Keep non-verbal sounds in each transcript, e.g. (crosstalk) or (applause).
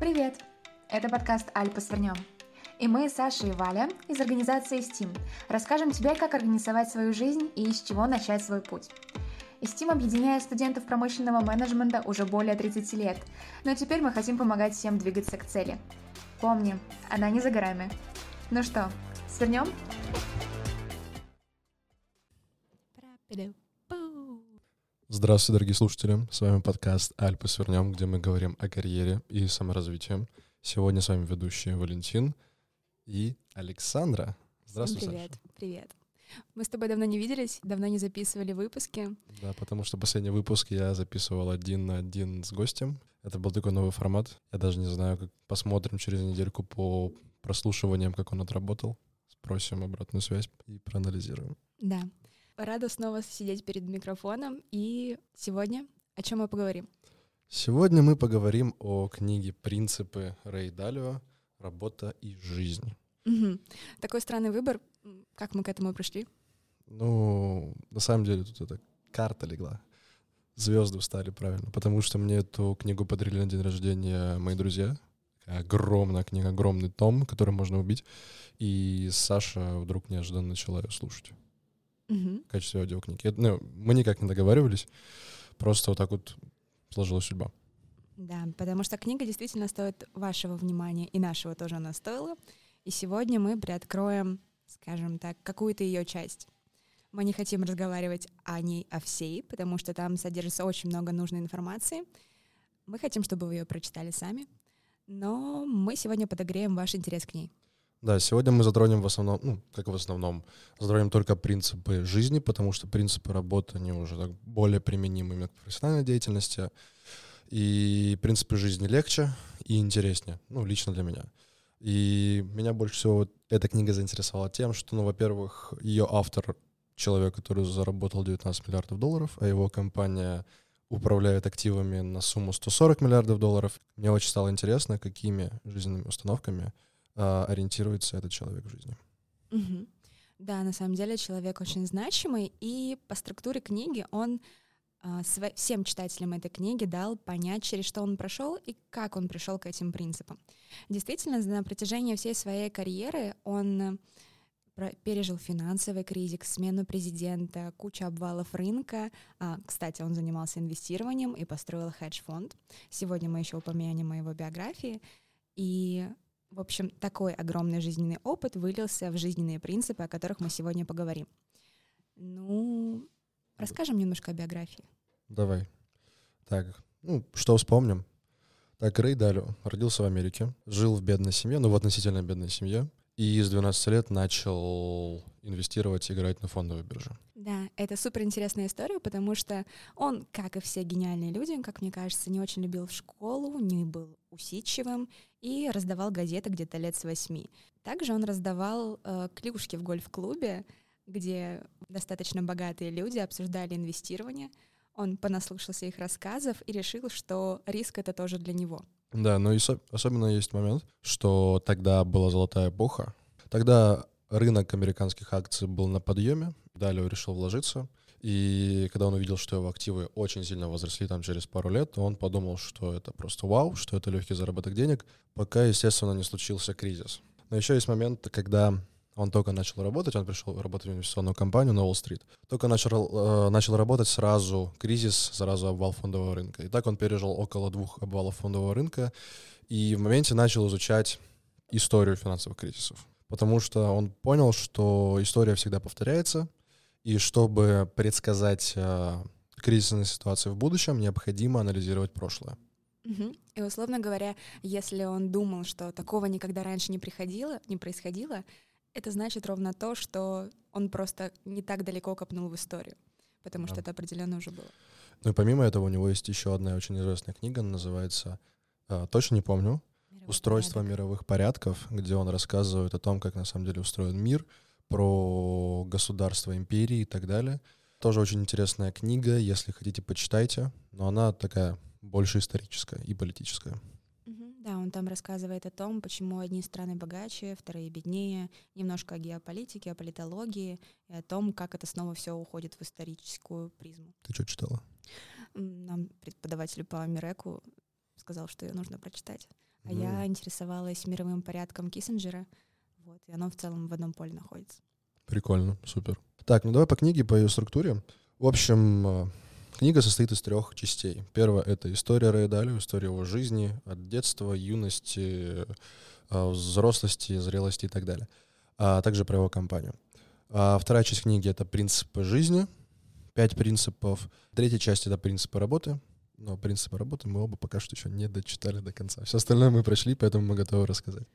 Привет! Это подкаст «Альпа свернем». И мы, Саша и Валя, из организации STEAM, расскажем тебе, как организовать свою жизнь и с чего начать свой путь. STEAM объединяет студентов промышленного менеджмента уже более 30 лет, но теперь мы хотим помогать всем двигаться к цели. Помни, она не за горами. Ну что, свернем? Здравствуйте, дорогие слушатели. С вами подкаст «Альпы свернем», где мы говорим о карьере и саморазвитии. Сегодня с вами ведущие Валентин и Александра. Здравствуй, Всем привет, Саша. привет. Мы с тобой давно не виделись, давно не записывали выпуски. Да, потому что последний выпуск я записывал один на один с гостем. Это был такой новый формат. Я даже не знаю, как посмотрим через недельку по прослушиваниям, как он отработал. Спросим обратную связь и проанализируем. Да. Рада снова сидеть перед микрофоном. И сегодня о чем мы поговорим? Сегодня мы поговорим о книге «Принципы Рэй Далио. Работа и жизнь». Мгм. Такой странный выбор. Как мы к этому пришли? Ну, на самом деле тут это карта легла. Звезды встали правильно, потому что мне эту книгу подарили на день рождения мои друзья. Огромная книга, огромный том, который можно убить. И Саша вдруг неожиданно начала ее слушать Мгм. в качестве аудиокниги. Это, Ну, мы никак не договаривались, просто вот так вот сложилась судьба. Да, потому что книга действительно стоит вашего внимания, и нашего тоже она стоила. И сегодня мы приоткроем, скажем так, какую-то ее часть. Мы не хотим разговаривать о ней, о всей, потому что там содержится очень много нужной информации. Мы хотим, чтобы вы ее прочитали сами, но мы сегодня подогреем ваш интерес к ней. Да, сегодня мы затронем в основном, ну, как в основном, затронем только принципы жизни, потому что принципы работы, они уже так более применимы именно к профессиональной деятельности. И принципы жизни легче и интереснее, ну, лично для меня. И меня больше всего эта книга заинтересовала тем, что, ну, во-первых, ее автор — человек, который заработал 19 миллиардов долларов, а его компания управляет активами на сумму 140 миллиардов долларов. Мне очень стало интересно, какими жизненными установками ориентируется этот человек в жизни. Мгм. Да, на самом деле человек очень значимый, и по структуре книги он а, всем читателям этой книги дал понять, через что он прошел и как он пришел к этим принципам. Действительно, на протяжении всей своей карьеры он э, пережил финансовый кризис, смену президента, кучу обвалов рынка. А, кстати, он занимался инвестированием и построил хедж-фонд. Сегодня мы еще упомянем о его биографии. И в общем, такой огромный жизненный опыт вылился в жизненные принципы, о которых мы сегодня поговорим. Ну, расскажем немножко о биографии. Давай. Так, ну, что вспомним? Так, Рэй Далио родился в Америке, жил в бедной семье, ну, в относительно бедной семье, и с 12 лет начал инвестировать и играть на фондовой бирже. Да, это супер интересная история, потому что он, как и все гениальные люди, как мне кажется, не очень любил школу, не был усидчивым и раздавал газеты где-то лет с восьми. Также он раздавал э, клюшки в гольф-клубе, где достаточно богатые люди обсуждали инвестирование. Он понаслушался их рассказов и решил, что риск это тоже для него. Да, но и со- особенно есть момент, что тогда была золотая эпоха. Тогда рынок американских акций был на подъеме, Далио решил вложиться. И когда он увидел, что его активы очень сильно возросли там через пару лет, он подумал, что это просто вау, что это легкий заработок денег, пока, естественно, не случился кризис. Но еще есть момент, когда он только начал работать, он пришел работать в инвестиционную компанию на Уолл-стрит. Только начал, э, начал работать сразу кризис, сразу обвал фондового рынка. И так он пережил около двух обвалов фондового рынка и в моменте начал изучать историю финансовых кризисов. Потому что он понял, что история всегда повторяется, и чтобы предсказать э, кризисные ситуации в будущем, необходимо анализировать прошлое. Мгм. И условно говоря, если он думал, что такого никогда раньше не приходило, не происходило, это значит ровно то, что он просто не так далеко копнул в историю, потому Да. что это определенно уже было. Ну и помимо этого у него есть еще одна очень известная книга, она называется, э, точно не помню, «Устройство порядок. мировых порядков», где он рассказывает о том, как на самом деле устроен мир, про государство, империи и так далее. Тоже очень интересная книга, если хотите, почитайте, но она такая больше историческая и политическая. Да, он там рассказывает о том, почему одни страны богаче, вторые беднее, немножко о геополитике, о политологии и о том, как это снова все уходит в историческую призму. Ты что читала? Нам преподаватель по Миреку сказал, что ее нужно прочитать. А я интересовалась мировым порядком Киссинджера, вот, и оно в целом в одном поле находится. Прикольно, супер. Так, ну давай по книге, по ее структуре. В общем, э, книга состоит из трех частей. Первая — это история Рэя Далио, история его жизни от детства, юности, э, взрослости, зрелости и так далее, а также про его компанию. А вторая часть книги — это принципы жизни, пять принципов. Третья часть — это принципы работы, но принципы работы мы оба пока что еще не дочитали до конца. Все остальное мы прошли, поэтому мы готовы рассказать.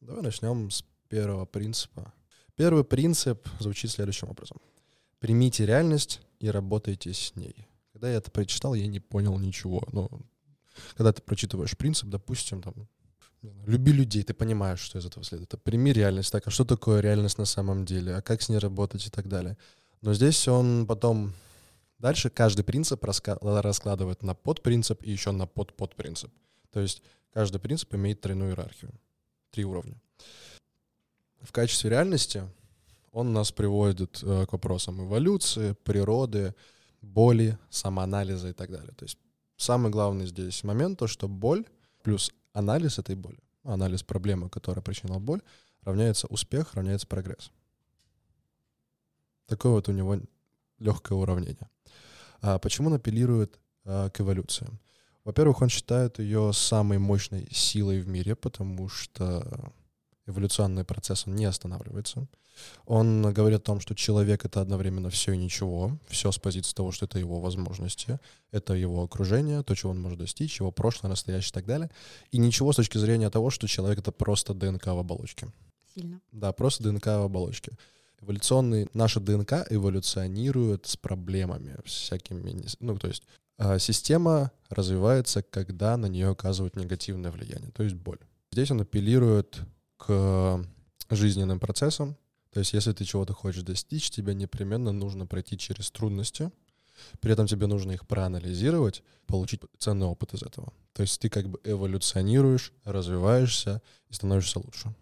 Давай начнем с первого принципа. Первый принцип звучит следующим образом. Примите реальность и работайте с ней. Когда я это прочитал, я не понял ничего. Но когда ты прочитываешь принцип, допустим, там, люби людей, ты понимаешь, что из этого следует. Это прими реальность. Так, а что такое реальность на самом деле? А как с ней работать и так далее? Но здесь он потом Дальше каждый принцип раскладывает на подпринцип и еще на подподпринцип. То есть каждый принцип имеет тройную иерархию, три уровня. В качестве реальности он нас приводит э, к вопросам эволюции, природы, боли, самоанализа и так далее. То есть самый главный здесь момент то, что боль плюс анализ этой боли, анализ проблемы, которая причинила боль, равняется успех, равняется прогресс. Такое вот у него легкое уравнение. А почему он апеллирует а, к эволюции? Во-первых, он считает ее самой мощной силой в мире, потому что эволюционный процесс он не останавливается. Он говорит о том, что человек — это одновременно все и ничего, все с позиции того, что это его возможности, это его окружение, то, чего он может достичь, его прошлое, настоящее и так далее. И ничего с точки зрения того, что человек — это просто ДНК в оболочке. Сильно. Да, просто ДНК в оболочке эволюционный, наша ДНК эволюционирует с проблемами всякими, ну, то есть э, система развивается, когда на нее оказывают негативное влияние, то есть боль. Здесь он апеллирует к жизненным процессам, то есть если ты чего-то хочешь достичь, тебе непременно нужно пройти через трудности, при этом тебе нужно их проанализировать, получить ценный опыт из этого. То есть ты как бы эволюционируешь, развиваешься и становишься лучше.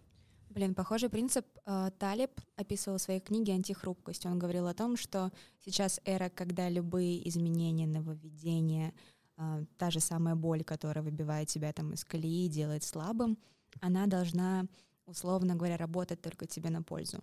Блин, похожий принцип э, Талиб описывал в своей книге «Антихрупкость». Он говорил о том, что сейчас эра, когда любые изменения, нововведения, э, та же самая боль, которая выбивает тебя там из колеи, делает слабым, она должна условно говоря, работать только тебе на пользу,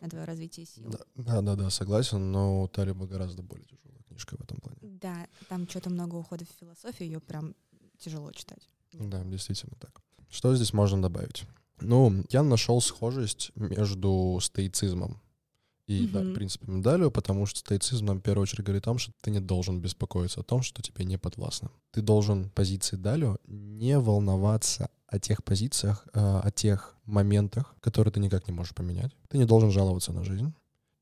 на твое развитие сил. Да, да, да, да согласен, но у Талиба гораздо более тяжелая книжка в этом плане. Да, там что-то много ухода в философию, ее прям тяжело читать. Да, действительно так. Что здесь можно добавить? Ну, я нашел схожесть между стоицизмом и, mm-hmm. да, принципами Далио, потому что стоицизм нам в первую очередь говорит о том, что ты не должен беспокоиться о том, что тебе не подвластно. Ты должен позиции Далио не волноваться о тех позициях, э, о тех моментах, которые ты никак не можешь поменять. Ты не должен жаловаться на жизнь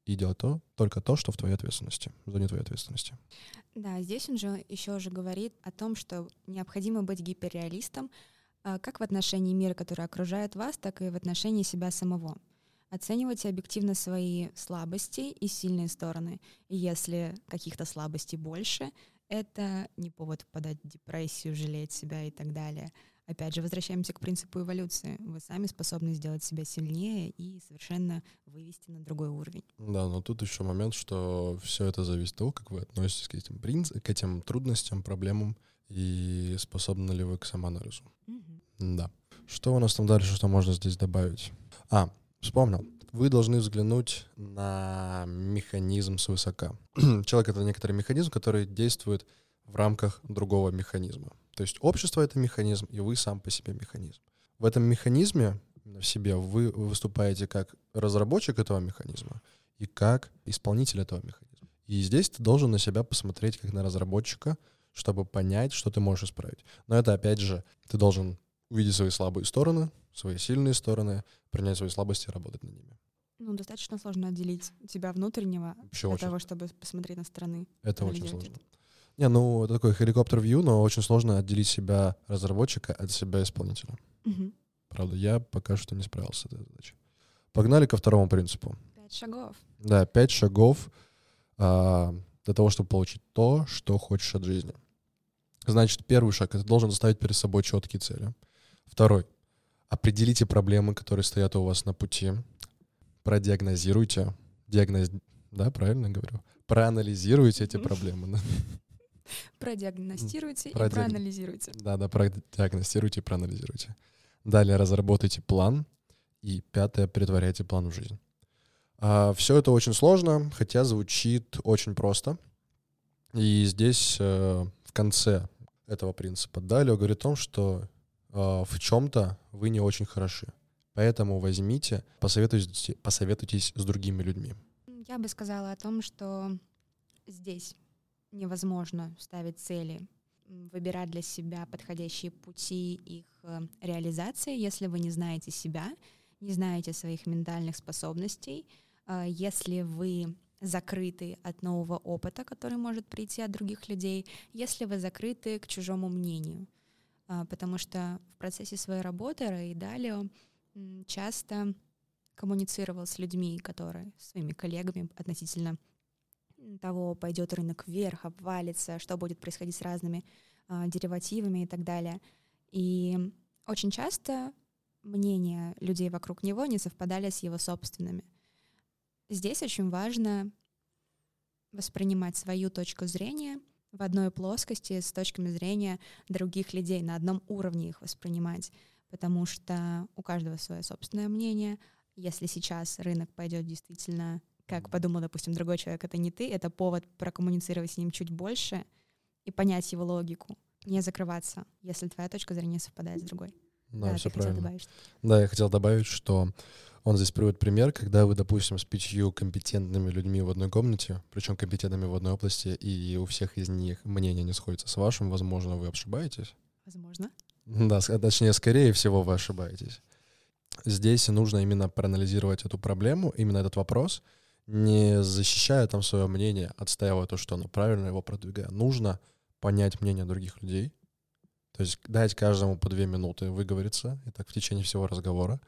и делать то, только то, что в твоей ответственности, в зоне твоей ответственности. Да, здесь он же еще же говорит о том, что необходимо быть гиперреалистом, а, как в отношении мира, который окружает вас, так и в отношении себя самого. Оценивайте объективно свои слабости и сильные стороны. И если каких-то слабостей больше, это не повод впадать в депрессию, жалеть себя и так далее. Опять же, возвращаемся к принципу эволюции. Вы сами способны сделать себя сильнее и совершенно вывести на другой уровень. Да, но тут еще момент, что все это зависит от того, как вы относитесь к этим, принц... к этим трудностям, проблемам и способны ли вы к самоанализу. Угу. Да. Что у нас там дальше, что можно здесь добавить? А, вспомнил. Вы должны взглянуть на механизм свысока. (clears throat) Человек — это некоторый механизм, который действует в рамках другого механизма. То есть общество — это механизм, и вы сам по себе механизм. В этом механизме в себе вы выступаете как разработчик этого механизма и как исполнитель этого механизма. И здесь ты должен на себя посмотреть как на разработчика — чтобы понять, что ты можешь исправить. Но это, опять же, ты должен увидеть свои слабые стороны, свои сильные стороны, принять свои слабости и работать над ними. Ну, достаточно сложно отделить тебя внутреннего Вообще для очень... того, чтобы посмотреть на стороны. Это очень сложно. Это. Не, ну, это такой хеликоптер-вью, но очень сложно отделить себя разработчика от себя исполнителя. Угу. Правда, я пока что не справился с этой задачей. Погнали ко второму принципу. Пять шагов. Да, пять шагов а, для того, чтобы получить то, что хочешь от жизни. Значит, первый шаг — это должен ставить перед собой четкие цели. Второй — определите проблемы, которые стоят у вас на пути. Продиагнозируйте. Диагноз... Да, правильно говорю? Проанализируйте эти проблемы. Продиагностируйте и проанализируйте. Да, да, продиагностируйте и проанализируйте. Далее разработайте план. И пятое, притворяйте план в жизнь. Все это очень сложно, хотя звучит очень просто. И здесь э, в конце этого принципа далее говорит о том, что э, в чем-то вы не очень хороши. Поэтому возьмите, посоветуйтесь, посоветуйтесь с другими людьми. Я бы сказала о том, что здесь невозможно ставить цели, выбирать для себя подходящие пути их э, реализации, если вы не знаете себя, не знаете своих ментальных способностей, если вы закрыты от нового опыта, который может прийти от других людей, если вы закрыты к чужому мнению. А, Потому что в процессе своей работы Рэй Далио м, часто коммуницировал с людьми, которые, своими коллегами относительно того, пойдет рынок вверх, обвалится, что будет происходить с разными а, деривативами и так далее. И очень часто мнения людей вокруг него не совпадали с его собственными. Здесь очень важно воспринимать свою точку зрения в одной плоскости с точками зрения других людей, на одном уровне их воспринимать, потому что у каждого свое собственное мнение. Если сейчас рынок пойдет действительно, как подумал, допустим, другой человек, это не ты, это повод прокоммуницировать с ним чуть больше и понять его логику, не закрываться, если твоя точка зрения совпадает с другой. Да, все ты хотел правильно. Да, я хотел добавить, что он здесь приводит пример, когда вы, допустим, с пятью компетентными людьми в одной комнате, причем компетентными в одной области, и у всех из них мнение не сходится с вашим, возможно, вы ошибаетесь. Возможно. Да, точнее, скорее всего, вы ошибаетесь. Здесь нужно именно проанализировать эту проблему, именно этот вопрос, не защищая там свое мнение, отстаивая то, что оно правильно, его продвигая. Нужно понять мнение других людей, то есть дать каждому по две минуты выговориться, и так в течение всего разговора,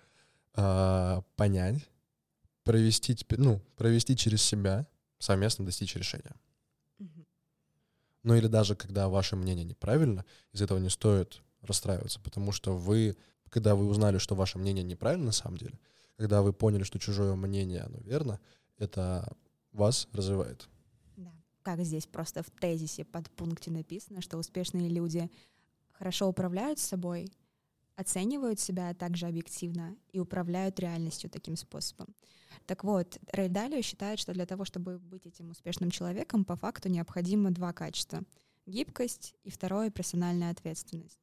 а, понять, провести, теперь- ну, провести через себя, совместно достичь решения. Мгм. Ну или даже когда ваше мнение неправильно, из этого не стоит расстраиваться, потому что вы, когда вы узнали, что ваше мнение неправильно на самом деле, когда вы поняли, что чужое мнение, оно верно, это вас развивает. Да. Как здесь просто в тезисе под пункте написано, что успешные люди хорошо управляют собой, оценивают себя также объективно и управляют реальностью таким способом. Так вот, Рэй Далио считает, что для того, чтобы быть этим успешным человеком, по факту необходимо два качества. Гибкость и второе — персональная ответственность.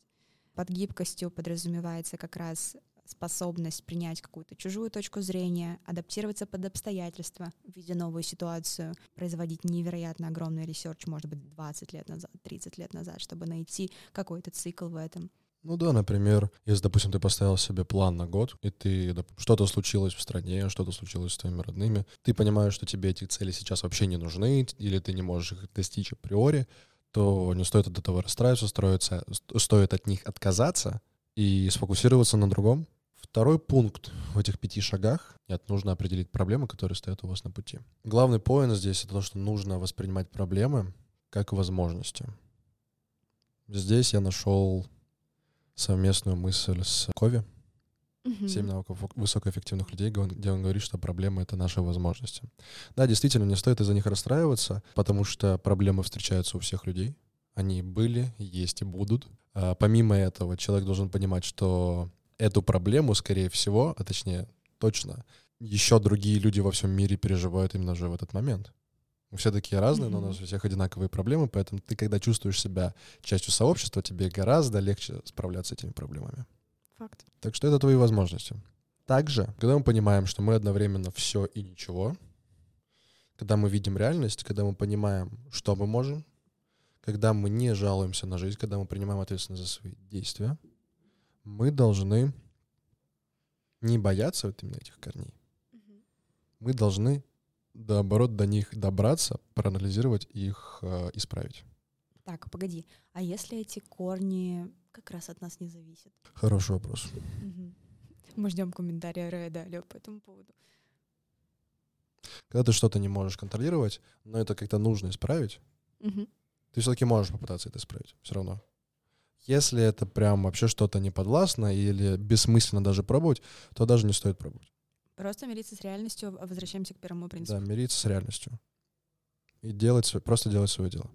Под гибкостью подразумевается как раз способность принять какую-то чужую точку зрения, адаптироваться под обстоятельства, видя новую ситуацию, производить невероятно огромный research, может быть, 20 лет назад, 30 лет назад, чтобы найти какой-то цикл в этом. Ну да, например, если, допустим, ты поставил себе план на год, и ты что-то случилось в стране, что-то случилось с твоими родными, ты понимаешь, что тебе эти цели сейчас вообще не нужны, или ты не можешь их достичь априори, то не стоит от этого расстраиваться, строиться, ст- стоит от них отказаться и сфокусироваться на другом. Второй пункт в этих пяти шагах — это нужно определить проблемы, которые стоят у вас на пути. Главный поинт здесь — это то, что нужно воспринимать проблемы как возможности. Здесь я нашел совместную мысль с Кови, «Семь навыков высокоэффективных людей», где он говорит, что проблемы — это наши возможности. Да, действительно, не стоит из-за них расстраиваться, потому что проблемы встречаются у всех людей. Они были, есть и будут. А, помимо этого, человек должен понимать, что эту проблему, скорее всего, а точнее, точно, еще другие люди во всем мире переживают именно же в этот момент. Мы все такие разные, но у нас у всех одинаковые проблемы, поэтому ты, когда чувствуешь себя частью сообщества, тебе гораздо легче справляться с этими проблемами. Факт. Так что это твои возможности. Также, когда мы понимаем, что мы одновременно все и ничего, когда мы видим реальность, когда мы понимаем, что мы можем, когда мы не жалуемся на жизнь, когда мы принимаем ответственность за свои действия, мы должны не бояться вот именно этих корней. Мы должны, наоборот, до них добраться, проанализировать их, э, исправить. Так, погоди. А если эти корни как раз от нас не зависят? Хороший вопрос. Мы ждем комментария Рэя Далио по этому поводу. Когда ты что-то не можешь контролировать, но это как-то нужно исправить, Мгм. ты все-таки можешь попытаться это исправить, все равно. Если это прям вообще что-то неподвластно или бессмысленно даже пробовать, то даже не стоит пробовать. Просто мириться с реальностью, возвращаемся к первому принципу. Да, мириться с реальностью. И делать, просто делать свое дело.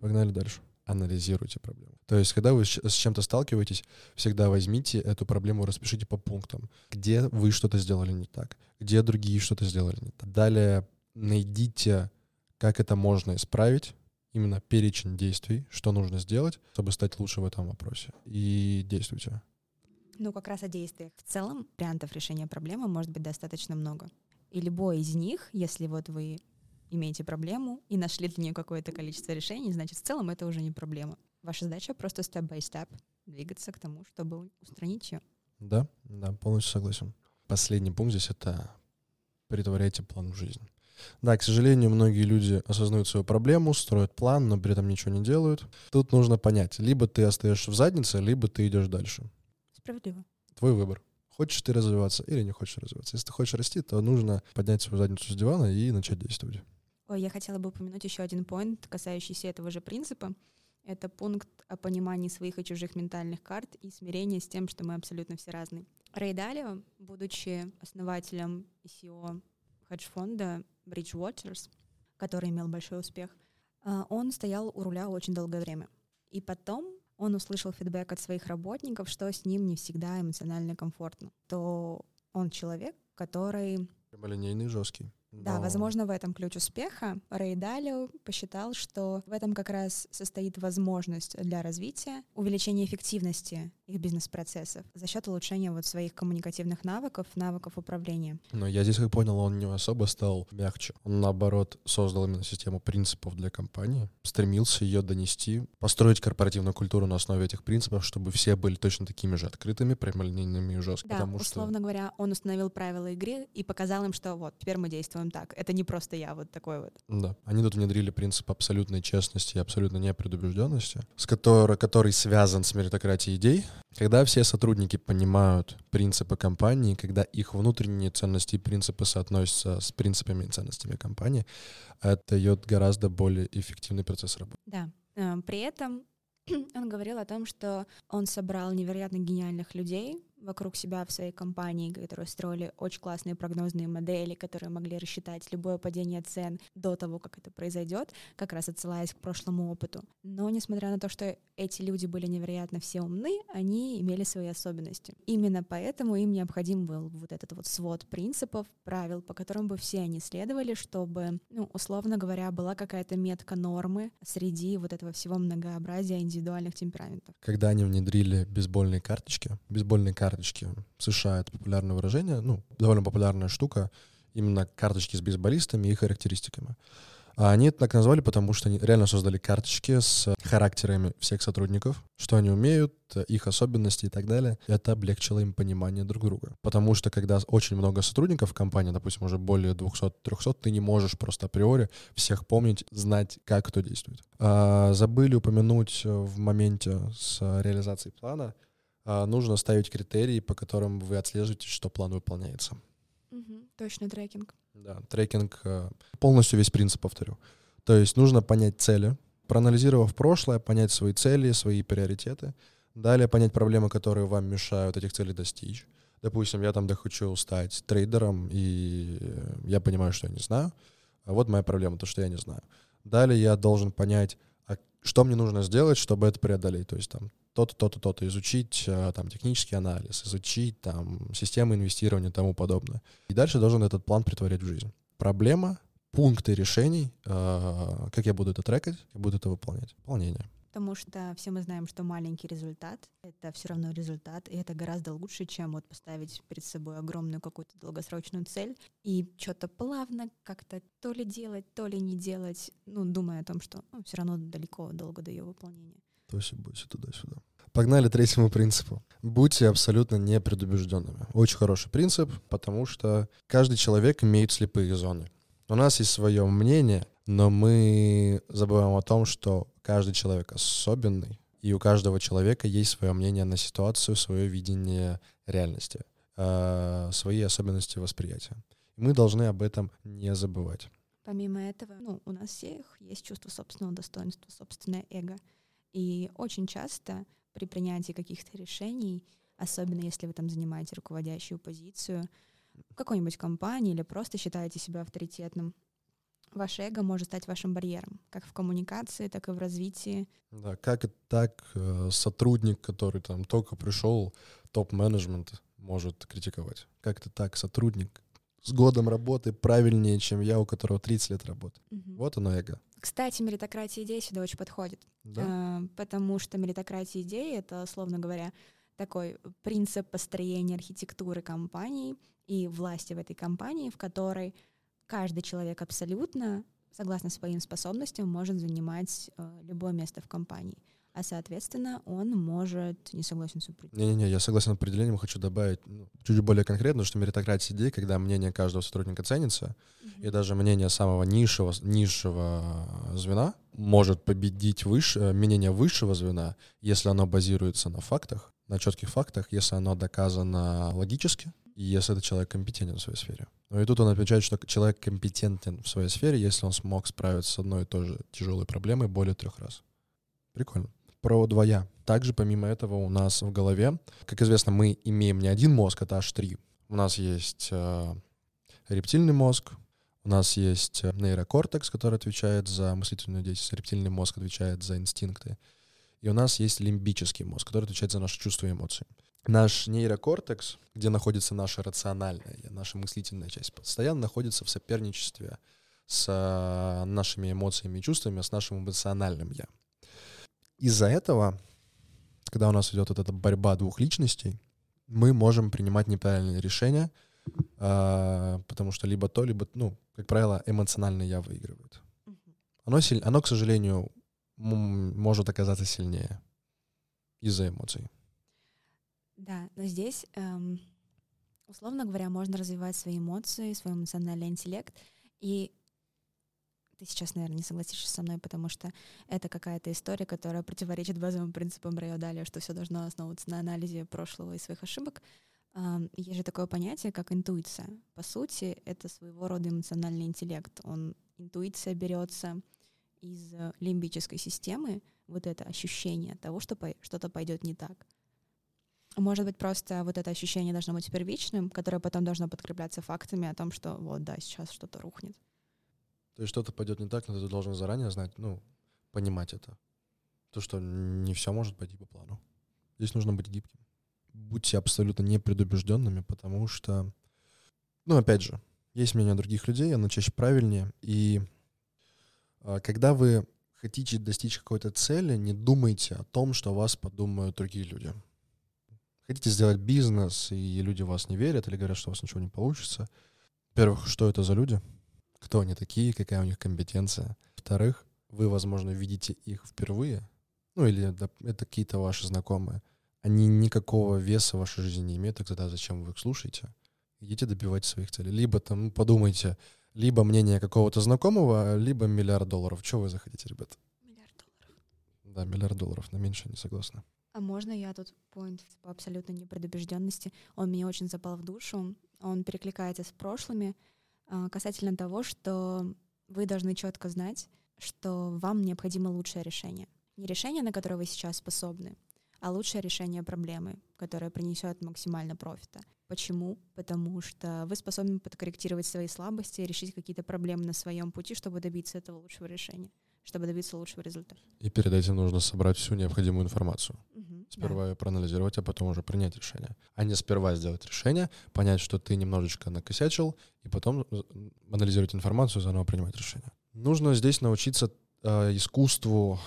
Погнали дальше. Анализируйте проблему. То есть, когда вы с чем-то сталкиваетесь, всегда возьмите эту проблему, распишите по пунктам. Где вы что-то сделали не так, где другие что-то сделали не так. Далее найдите, как это можно исправить, именно перечень действий, что нужно сделать, чтобы стать лучше в этом вопросе. И действуйте. Ну, как раз о действиях. В целом, вариантов решения проблемы может быть достаточно много. И любой из них, если вот вы имеете проблему и нашли для нее какое-то количество решений, значит, в целом это уже не проблема. Ваша задача просто степ-бай-степ двигаться к тому, чтобы устранить ее. Да, да, полностью согласен. Последний пункт здесь — это притворяйте план в жизнь. Да, к сожалению, многие люди осознают свою проблему, строят план, но при этом ничего не делают. Тут нужно понять, либо ты остаешься в заднице, либо ты идешь дальше. Справедливо. Твой выбор. Хочешь ты развиваться или не хочешь развиваться. Если ты хочешь расти, то нужно поднять свою задницу с дивана и начать действовать. Ой, я хотела бы упомянуть еще один поинт, касающийся этого же принципа. Это пункт о понимании своих и чужих ментальных карт и смирении с тем, что мы абсолютно все разные. Рэй Далио, будучи основателем и CEO хедж-фонда Bridgewaters, который имел большой успех, а, он стоял у руля очень долгое время. И потом он услышал фидбэк от своих работников, что с ним не всегда эмоционально комфортно. То он человек, который... Прямолинейный, жесткий. Да, Но... возможно, в этом ключ успеха. Рэй Далио посчитал, что в этом как раз состоит возможность для развития, увеличения эффективности их бизнес-процессов за счет улучшения вот своих коммуникативных навыков, навыков управления. Но я здесь, как понял, он не особо стал мягче. Он, наоборот, создал именно систему принципов для компании, стремился ее донести, построить корпоративную культуру на основе этих принципов, чтобы все были точно такими же открытыми, прямолинейными и жесткими. Да, потому условно что... говоря, он установил правила игры и показал им, что вот, теперь мы действуем так. Это не просто я вот такой вот. Да, они тут внедрили принцип абсолютной честности и абсолютной непредубежденности, с которой, который связан с меритократией идей, когда все сотрудники понимают принципы компании, когда их внутренние ценности и принципы соотносятся с принципами и ценностями компании, это дает гораздо более эффективный процесс работы. Да. Э, при этом (clears throat) он говорил о том, что он собрал невероятно гениальных людей, вокруг себя в своей компании, которые строили очень классные прогнозные модели, которые могли рассчитать любое падение цен до того, как это произойдет, как раз отсылаясь к прошлому опыту. Но несмотря на то, что эти люди были невероятно все умны, они имели свои особенности. Именно поэтому им необходим был вот этот вот свод принципов, правил, по которым бы все они следовали, чтобы, ну, условно говоря, была какая-то метка нормы среди вот этого всего многообразия индивидуальных темпераментов. Когда они внедрили бейсбольные карточки, бейсбольные карточки карточки. В США это популярное выражение, ну, довольно популярная штука, именно карточки с бейсболистами и характеристиками. А они это так назвали, потому что они реально создали карточки с характерами всех сотрудников, что они умеют, их особенности и так далее. Это облегчило им понимание друг друга. Потому что когда очень много сотрудников в компании, допустим, уже более 200-300, ты не можешь просто априори всех помнить, знать, как кто действует. А, забыли упомянуть в моменте с реализацией плана — нужно ставить критерии, по которым вы отслеживаете, что план выполняется. Угу, точно, трекинг. Да, трекинг, э, полностью весь принцип повторю. То есть нужно понять цели, проанализировав прошлое, понять свои цели, свои приоритеты, далее понять проблемы, которые вам мешают этих целей достичь. Допустим, я там хочу стать трейдером, и я понимаю, что я не знаю. А вот моя проблема, то, что я не знаю. Далее я должен понять, а что мне нужно сделать, чтобы это преодолеть. То есть там то-то, то-то, то-то, изучить э, там технический анализ, изучить там системы инвестирования и тому подобное. И дальше должен этот план притворять в жизнь. Проблема, пункты решений, э, как я буду это трекать, как я буду это выполнять. Выполнение. Потому что все мы знаем, что маленький результат — это все равно результат, и это гораздо лучше, чем вот поставить перед собой огромную какую-то долгосрочную цель и что-то плавно как-то то ли делать, то ли не делать, ну, думая о том, что ну, все равно далеко, долго до ее выполнения. То есть будьте туда-сюда. Погнали третьему принципу. Будьте абсолютно непредубежденными. Очень хороший принцип, потому что каждый человек имеет слепые зоны. У нас есть свое мнение, но мы забываем о том, что каждый человек особенный, и у каждого человека есть свое мнение на ситуацию, свое видение реальности, э, свои особенности восприятия. Мы должны об этом не забывать. Помимо этого, ну, у нас всех есть чувство собственного достоинства, собственное эго. И очень часто при принятии каких-то решений, особенно если вы там занимаете руководящую позицию в какой-нибудь компании или просто считаете себя авторитетным, Ваше эго может стать вашим барьером, как в коммуникации, так и в развитии. Да, как это так э, сотрудник, который там только пришел, топ-менеджмент может критиковать? Как это так сотрудник с годом работы правильнее, чем я, у которого 30 лет работы? Мгм. Вот оно эго. Кстати, меритократия идей сюда очень подходит. Да? А, потому что меритократия идей — это, словно говоря, такой принцип построения архитектуры компании и власти в этой компании, в которой каждый человек абсолютно, согласно своим способностям, может занимать э, любое место в компании. А, соответственно, он может... Не согласен с определением. Не-не-не, я согласен с определением, хочу добавить ну, чуть более конкретно, что меритократия идей, когда мнение каждого сотрудника ценится, и даже мнение самого низшего, низшего звена может победить выше, мнение высшего звена, если оно базируется на фактах, на четких фактах, если оно доказано логически, и если этот человек компетентен в своей сфере. Ну и тут он отмечает, что человек компетентен в своей сфере, если он смог справиться с одной и той же тяжелой проблемой более трех раз. Прикольно. Про два я. Также, помимо этого, у нас в голове, как известно, мы имеем не один мозг, это аж три. У нас есть э, рептильный мозг, у нас есть э, нейрокортекс, который отвечает за мыслительную деятельность, рептильный мозг отвечает за инстинкты. И у нас есть лимбический мозг, который отвечает за наши чувства и эмоции. Наш нейрокортекс, где находится наша рациональная, наша мыслительная часть, постоянно находится в соперничестве с э, нашими эмоциями и чувствами, с нашим эмоциональным «я». Из-за этого, когда у нас идет вот эта борьба двух личностей, мы можем принимать неправильные решения, а, потому что либо то, либо, ну, как правило, эмоциональное «я» выигрывает. Оно, силь... оно к сожалению, может оказаться сильнее из-за эмоций. Да, но здесь, эм, условно говоря, можно развивать свои эмоции, свой эмоциональный интеллект. И ты сейчас, наверное, не согласишься со мной, потому что это какая-то история, которая противоречит базовым принципам Райо что все должно основываться на анализе прошлого и своих ошибок. Есть же такое понятие, как интуиция. По сути, это своего рода эмоциональный интеллект. Он интуиция берется из э, лимбической системы, вот это ощущение того, что что-то пойдет не так. Может быть, просто вот это ощущение должно быть первичным, которое потом должно подкрепляться фактами о том, что вот, да, сейчас что-то рухнет. То есть что-то пойдет не так, но ты должен заранее знать, ну, понимать это. То, что не все может пойти по плану. Здесь нужно быть гибким. Будьте абсолютно непредубежденными, потому что, ну, опять же, есть мнение других людей, оно чаще правильнее. И а, когда вы хотите достичь какой-то цели, не думайте о том, что вас подумают другие люди. Хотите сделать бизнес, и люди в вас не верят или говорят, что у вас ничего не получится. Во-первых, что это за люди? Кто они такие, какая у них компетенция? Во-вторых, вы, возможно, видите их впервые, ну или да, это какие-то ваши знакомые. Они никакого веса в вашей жизни не имеют, так тогда зачем вы их слушаете? Идите добивайте своих целей. Либо там подумайте, либо мнение какого-то знакомого, либо миллиард долларов. Чего вы захотите, ребят? Миллиард долларов. Да, миллиард долларов, на меньше не согласна. А можно я тут поинт по абсолютной непредубежденности? Он мне очень запал в душу. Он перекликается с прошлыми касательно того, что вы должны четко знать, что вам необходимо лучшее решение. Не решение, на которое вы сейчас способны, а лучшее решение проблемы, которое принесет максимально профита. Почему? Потому что вы способны подкорректировать свои слабости решить какие-то проблемы на своем пути, чтобы добиться этого лучшего решения, чтобы добиться лучшего результата. И перед этим нужно собрать всю необходимую информацию. Да. Сперва ее проанализировать, а потом уже принять решение. А не сперва сделать решение, понять, что ты немножечко накосячил, и потом анализировать информацию, заново принимать решение. Нужно здесь научиться э, искусству,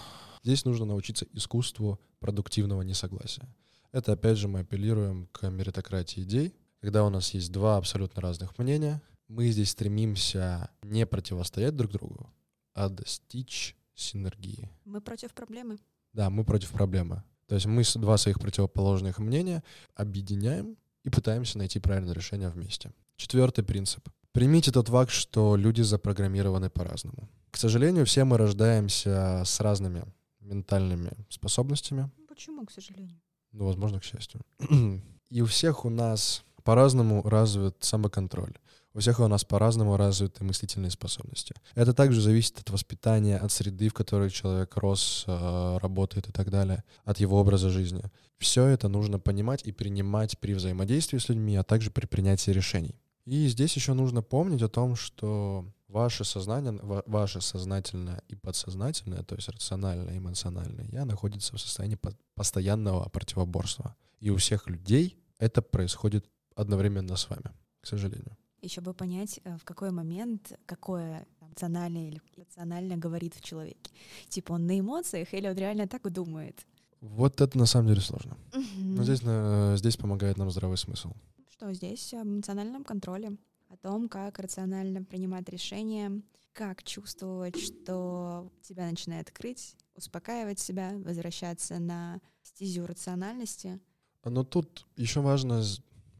здесь нужно научиться искусству продуктивного несогласия. Это, опять же, мы апеллируем к меритократии идей, когда у нас есть два абсолютно разных мнения, мы здесь стремимся не противостоять друг другу, а достичь синергии. Мы против проблемы. Да, мы против проблемы. То есть мы два своих противоположных мнения объединяем и пытаемся найти правильное решение вместе. Четвертый принцип. Примите тот факт, что люди запрограммированы по-разному. К сожалению, все мы рождаемся с разными ментальными способностями, Почему, к сожалению? ну, возможно, к счастью. (clears throat) И у всех у нас по-разному развит самоконтроль. У всех у нас по-разному развиты мыслительные способности. Это также зависит от воспитания, от среды, в которой человек рос, э, работает и так далее, от его образа жизни. Все это нужно понимать и принимать при взаимодействии с людьми, а также при принятии решений. И здесь еще нужно помнить о том, что Ваше сознание, ва- ваше сознательное и подсознательное, то есть рациональное и эмоциональное я, находится в состоянии по- постоянного противоборства. И у всех людей это происходит одновременно с вами, к сожалению. Еще бы понять, э, в какой момент какое там, рациональное или рационально говорит в человеке. Типа он на эмоциях или он реально так думает. Вот это на самом деле сложно. Мгм. Но здесь, на- здесь помогает нам здравый смысл. Что здесь о эмоциональном контроле, о том, как рационально принимать решения, как чувствовать, что тебя начинает крыть, успокаивать себя, возвращаться на стезю рациональности. Но тут еще важно,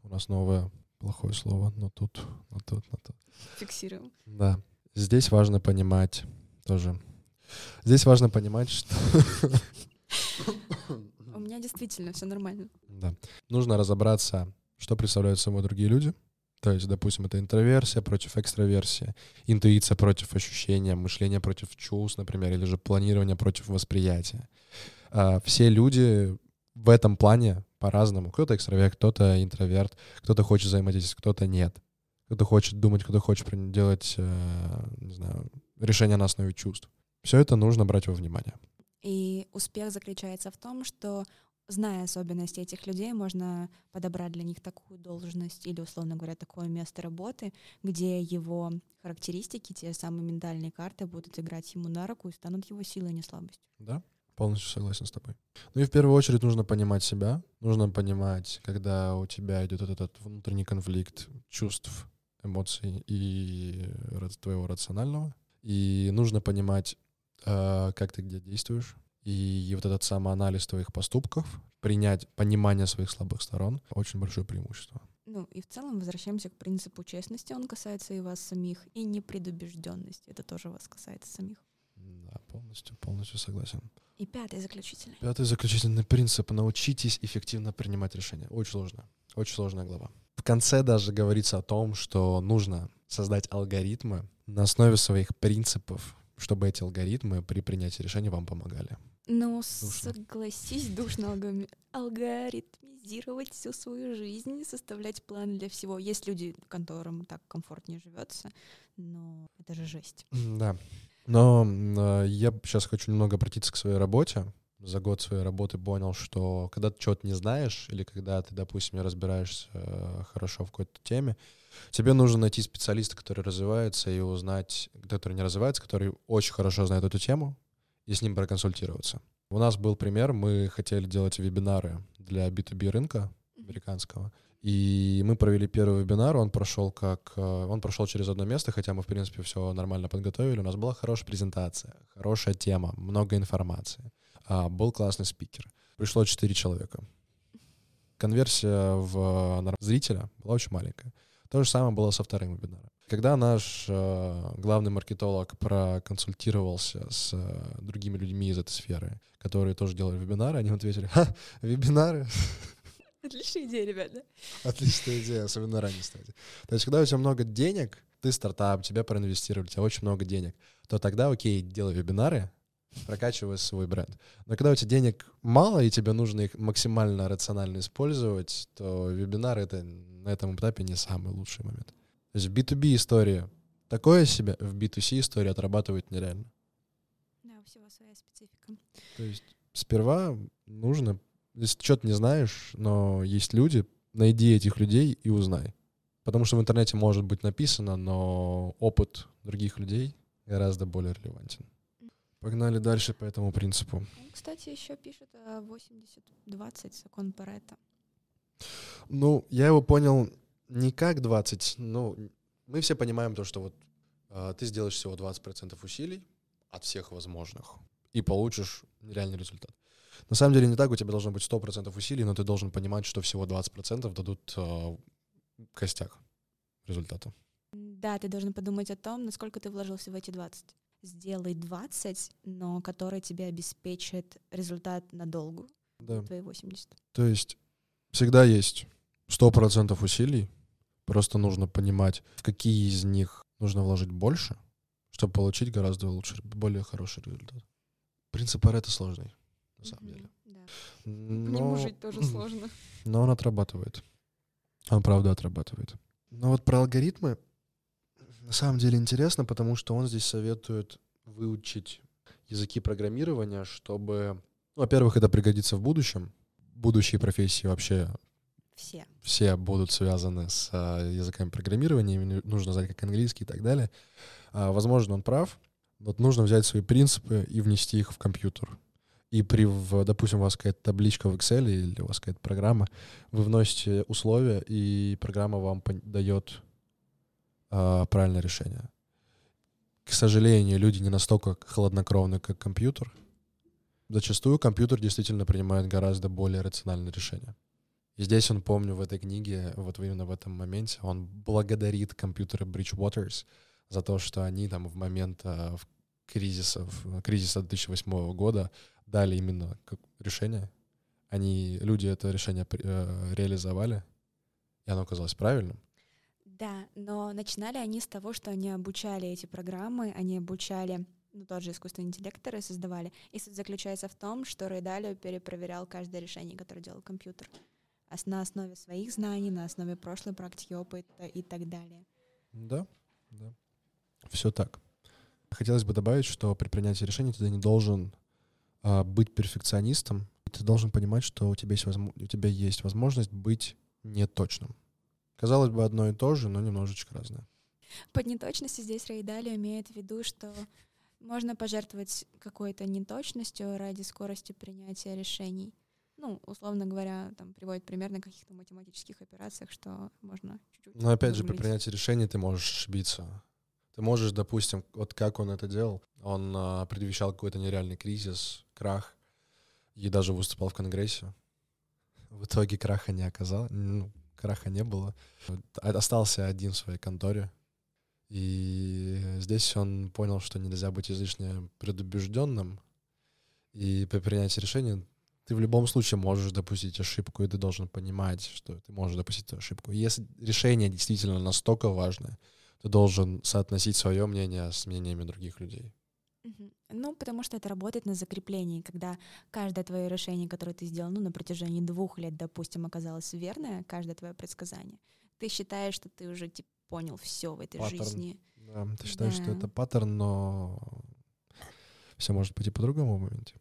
у нас новое плохое слово, но тут, но тут, но тут. Фиксируем. Да, здесь важно понимать тоже. Здесь важно понимать, что У меня действительно все нормально. да, нужно разобраться, что представляют собой другие люди. То есть, допустим, это интроверсия против экстраверсии, интуиция против ощущения, мышление против чувств, например, или же планирование против восприятия. А, Все люди в этом плане по-разному. Кто-то экстраверт, кто-то интроверт, кто-то хочет взаимодействовать, кто-то нет. Кто-то хочет думать, кто-то хочет делать, э, не знаю, решения на основе чувств. Все это нужно брать во внимание. И успех заключается в том, что, зная особенности этих людей, можно подобрать для них такую должность или, условно говоря, такое место работы, где его характеристики, те самые ментальные карты будут играть ему на руку и станут его силой, а не слабостью. Да, полностью согласен с тобой. Ну и в первую очередь нужно понимать себя, нужно понимать, когда у тебя идет этот внутренний конфликт чувств, эмоций и твоего рационального. И нужно понимать, э, как ты где действуешь. И вот этот самоанализ твоих поступков, принять понимание своих слабых сторон — очень большое преимущество. Ну и в целом возвращаемся к принципу честности, он касается и вас самих, и непредубежденности, это тоже вас касается самих. Да, полностью, полностью согласен. И пятый заключительный. Пятый заключительный принцип — научитесь эффективно принимать решения. Очень сложно. Очень сложная глава. В конце даже говорится о том, что нужно создать алгоритмы на основе своих принципов, чтобы эти алгоритмы при принятии решений вам помогали. Ну, Душно. согласись, душно алгоритмизировать всю свою жизнь, составлять план для всего. Есть люди, которым так комфортнее живется, но это же жесть. Да. Но э, я сейчас хочу немного обратиться к своей работе. За год своей работы понял, что когда ты чего-то не знаешь, или когда ты, допустим, не разбираешься э, хорошо в какой-то теме, тебе нужно найти специалиста, который развивается, и узнать, который не развивается, который очень хорошо знает эту тему, и с ним проконсультироваться. У нас был пример, мы хотели делать вебинары для B2B рынка американского. И мы провели первый вебинар, он прошел как... э, Он прошел через одно место, хотя мы, в принципе, все нормально подготовили. У нас была хорошая презентация, хорошая тема, много информации. А, был классный спикер. Пришло 4 человека. Конверсия в нар- зрителя была очень маленькая. То же самое было со вторым вебинаром. Когда наш э, главный маркетолог проконсультировался с э, другими людьми из этой сферы, которые тоже делали вебинары, они ответили, ха, вебинары, (laughs) Отличная идея, ребята. Отличная идея, особенно ранней стадии. То есть, когда у тебя много денег, ты стартап, тебя проинвестировали, у тебя очень много денег, то тогда, окей, делай вебинары, прокачивай свой бренд. Но когда у тебя денег мало, и тебе нужно их максимально рационально использовать, то вебинары — это на этом этапе не самый лучший момент. То есть в B2B истории такое себе, в B2C истории отрабатывать нереально. Да, у всего своя специфика. То есть сперва нужно, если что-то не знаешь, но есть люди, найди этих людей и узнай. Потому что в интернете может быть написано, но опыт других людей гораздо более релевантен. Погнали дальше по этому принципу. Кстати, еще пишет о 80-20 закон Паретта. Ну, я его понял не как 20, ну, мы все понимаем то, что вот а, ты сделаешь всего 20% усилий от всех возможных и получишь нереальный результат. На самом деле не так, у тебя должно быть 100% усилий, но ты должен понимать, что всего 20% дадут а, костяк результата. Да, ты должен подумать о том, насколько ты вложился в эти 20. Сделай 20, но который тебе обеспечит результат надолго, Да. твои 80. То есть всегда есть 100% усилий, просто нужно понимать, в какие из них нужно вложить больше, чтобы получить гораздо лучше, более хороший результат. Принцип Паретта сложный, на самом деле. Да. По Но, нему жить тоже (clears throat) сложно. но он отрабатывает. Он правда отрабатывает. Но вот про алгоритмы, На самом деле интересно, потому что он здесь советует выучить языки программирования, чтобы, ну, во-первых, это пригодится в будущем. Будущие профессии вообще Все. все будут связаны с а, языками программирования, им нужно знать как английский и так далее. А, возможно, он прав. Вот нужно взять свои принципы и внести их в компьютер. И при, допустим, у вас какая-то табличка в Excel или у вас какая-то программа, вы вносите условия, и программа вам дает а, правильное решение. К сожалению, люди не настолько хладнокровны, как компьютер. Зачастую компьютер действительно принимает гораздо более рациональные решения. И здесь он, помню, в этой книге, вот именно в этом моменте, он благодарит компьютеры Bridgewaters за то, что они там в момент в кризиса, кризиса 2008 года дали именно как решение. Они, люди это решение э, реализовали, и оно оказалось правильным. Да, но начинали они с того, что они обучали эти программы, они обучали, ну, тот же искусственный интеллект, который создавали. И суть заключается в том, что Рейдалио перепроверял каждое решение, которое делал компьютер. На основе своих знаний, на основе прошлой практики, опыта и так далее. Да, да. Все так. Хотелось бы добавить, что при принятии решений ты не должен быть перфекционистом. Ты должен понимать, что у тебя, есть возм- у тебя есть возможность быть неточным. Казалось бы, одно и то же, но немножечко разное. Под неточностью здесь Рейдалио имеет в виду, что можно пожертвовать какой-то неточностью ради скорости принятия решений. Ну, условно говоря, там приводит пример на каких-то математических операциях, что можно чуть-чуть... Но опять же, при принятии решений ты можешь ошибиться. Ты можешь, допустим, вот как он это делал, он а, предвещал какой-то нереальный кризис, крах, и даже выступал в Конгрессе. В итоге краха не оказал, ну, краха не было. Остался один в своей конторе. И здесь он понял, что нельзя быть излишне предубежденным. И при принятии решения ты в любом случае можешь допустить ошибку, и ты должен понимать, что ты можешь допустить эту ошибку. Если решение действительно настолько важное, ты должен соотносить свое мнение с мнениями других людей. Ну, потому что это работает на закреплении, когда каждое твое решение, которое ты сделал, ну, на протяжении двух лет, допустим, оказалось верное, каждое твое предсказание, ты считаешь, что ты уже типа, понял все в этой Паттерн. жизни. Да, ты считаешь, что Да. это паттерн, но все может пойти по-другому в моменте.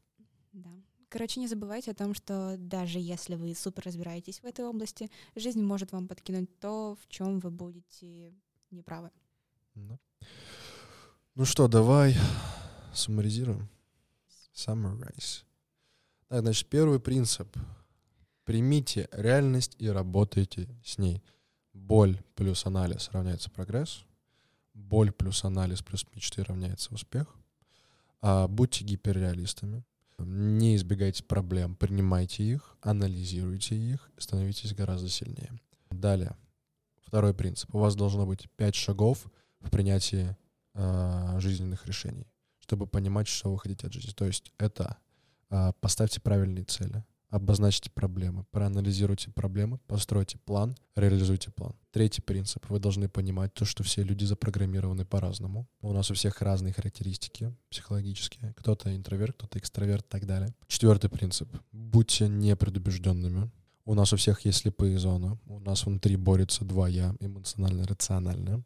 Да. Короче, не забывайте о том, что даже если вы супер разбираетесь в этой области, жизнь может вам подкинуть то, в чем вы будете неправы. Да. Ну что, давай суммаризируем. Summarize. Так, значит, первый принцип. Примите реальность и работайте с ней. Боль плюс анализ равняется прогресс. Боль плюс анализ плюс мечты равняется успех. А, будьте гиперреалистами. Не избегайте проблем, принимайте их, анализируйте их, становитесь гораздо сильнее. Далее. Второй принцип. У вас должно быть пять шагов в принятии а, жизненных решений, чтобы понимать, что вы хотите от жизни. То есть это а, поставьте правильные цели, обозначьте проблемы, проанализируйте проблемы, постройте план, реализуйте план. Третий принцип. Вы должны понимать то, что все люди запрограммированы по-разному. У нас у всех разные характеристики психологические. Кто-то интроверт, кто-то экстраверт и так далее. Четвертый принцип. Будьте непредубежденными. У нас у всех есть слепые зоны. У нас внутри борются два я, эмоционально рациональное.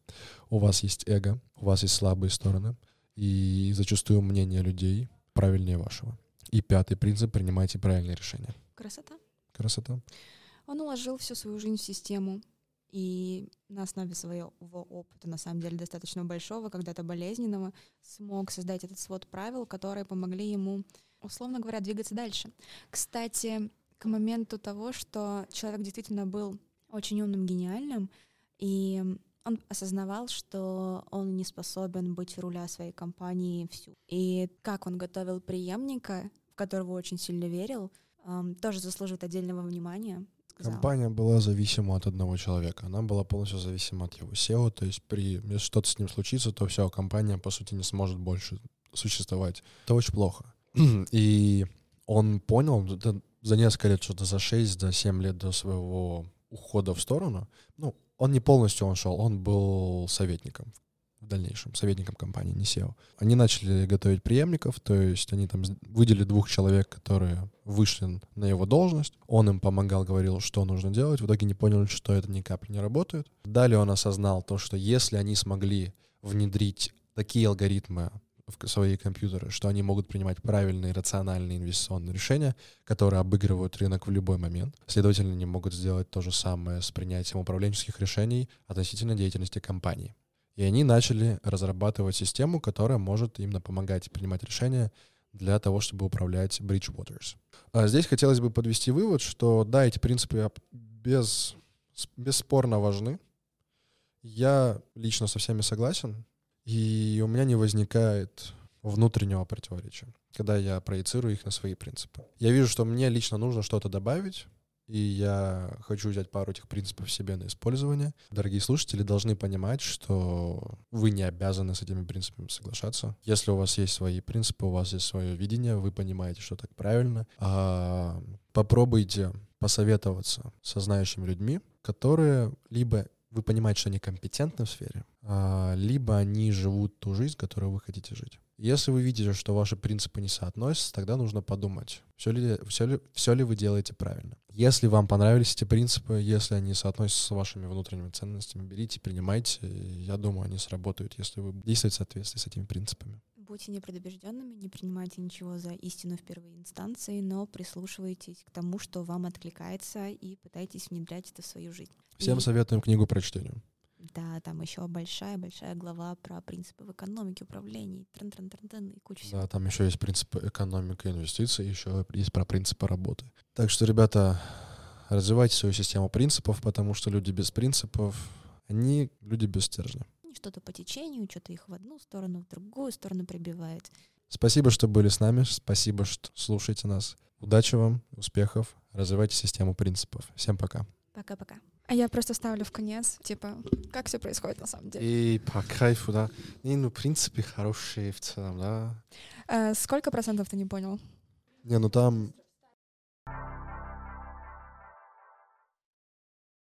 У вас есть эго, у вас есть слабые стороны. И зачастую мнение людей правильнее вашего. И пятый принцип — принимайте правильные решения. Красота. Красота. Он уложил всю свою жизнь в систему. И на основе своего опыта, на самом деле, достаточно большого, когда-то болезненного, смог создать этот свод правил, которые помогли ему, условно говоря, двигаться дальше. Кстати, к моменту того, что человек действительно был очень умным, гениальным, и он осознавал, что он не способен быть у руля своей компании всю. И как он готовил преемника, в которого очень сильно верил, тоже заслуживает отдельного внимания. сказал. Компания была зависима от одного человека. Она была полностью зависима от его SEO. То есть, при, если что-то с ним случится, то вся компания, по сути, не сможет больше существовать. Это очень плохо. (clears throat) И он понял за несколько лет, что-то за 6, за 7 лет до своего ухода в сторону. Ну, он не полностью он шел, он был советником в дальнейшем, советником компании, не SEO. Они начали готовить преемников, то есть они там выделили двух человек, которые вышли на его должность. Он им помогал, говорил, что нужно делать. В итоге не поняли, что это ни капли не работает. Далее он осознал то, что если они смогли внедрить такие алгоритмы в свои компьютеры, что они могут принимать правильные, рациональные инвестиционные решения, которые обыгрывают рынок в любой момент. Следовательно, они могут сделать то же самое с принятием управленческих решений относительно деятельности компании. И они начали разрабатывать систему, которая может именно помогать принимать решения для того, чтобы управлять Bridgewaters. А здесь хотелось бы подвести вывод, что да, эти принципы без, бесспорно важны. Я лично со всеми согласен, и у меня не возникает внутреннего противоречия, когда я проецирую их на свои принципы. Я вижу, что мне лично нужно что-то добавить, и я хочу взять пару этих принципов себе на использование. Дорогие слушатели должны понимать, что вы не обязаны с этими принципами соглашаться. Если у вас есть свои принципы, у вас есть свое видение, вы понимаете, что так правильно, а попробуйте посоветоваться со знающими людьми, которые либо вы понимаете, что они компетентны в сфере, а, либо они живут ту жизнь, которую вы хотите жить. Если вы видите, что ваши принципы не соотносятся, тогда нужно подумать, все ли, все, ли, все ли вы делаете правильно. Если вам понравились эти принципы, если они соотносятся с вашими внутренними ценностями, берите, принимайте. Я думаю, они сработают, если вы действуете в соответствии с этими принципами. Будьте непредубежденными, не принимайте ничего за истину в первой инстанции, но прислушивайтесь к тому, что вам откликается, и пытайтесь внедрять это в свою жизнь. Всем и... советуем книгу по чтению. Да, там еще большая-большая глава про принципы в экономике, управлении, трен -трен -трен -трен, и куча всего. Да, там еще есть принципы экономики и инвестиций, еще есть про принципы работы. Так что, ребята, развивайте свою систему принципов, потому что люди без принципов, они люди без стержня. Что-то по течению, что-то их в одну сторону, в другую сторону прибивает. Спасибо, что были с нами. Спасибо, что слушаете нас. Удачи вам, успехов. Развивайте систему принципов. Всем пока. Пока-пока. А я просто ставлю в конец, типа, как все происходит на самом деле. И по кайфу, да. Не, ну, в принципе, хорошие в целом, да. Э, сколько процентов ты не понял? Не, ну там